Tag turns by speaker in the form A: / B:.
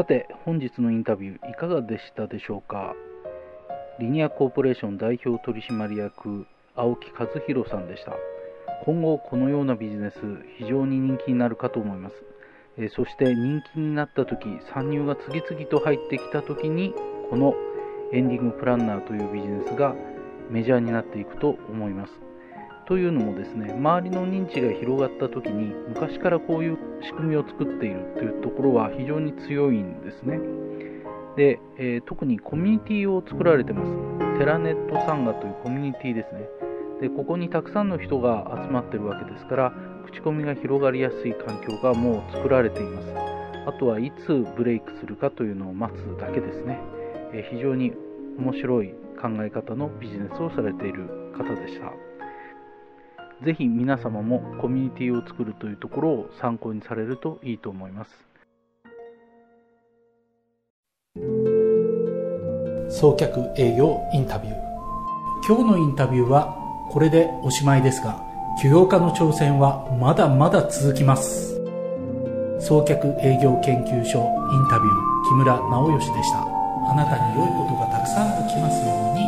A: さて本日のインタビューいかがでしたでしょうか？リニアコーポレーション代表取締役青木和弘さんでした。今後このようなビジネス非常に人気になるかと思います。えそして人気になった時参入が次々と入ってきた時にこのエンディングプランナーというビジネスがメジャーになっていくと思います。というのもですね周りの認知が広がった時に昔からこういう仕組みを作っているというところは非常に強いんですね。で、えー、特にコミュニティを作られてます。テラネットサンガというコミュニティですね。でここにたくさんの人が集まってるわけですから口コミが広がりやすい環境がもう作られています。あとはいつブレイクするかというのを待つだけですね、えー、非常に面白い考え方のビジネスをされている方でした。ぜひ皆様もコミュニティを作るというところを参考にされるといいと思います。
B: 送客営業インタビュー。今日のインタビューはこれでおしまいですが起業家の挑戦はまだまだ続きます。送客営業研究所インタビュー木村直義でした。あなたに良いことがたくさん起きますように。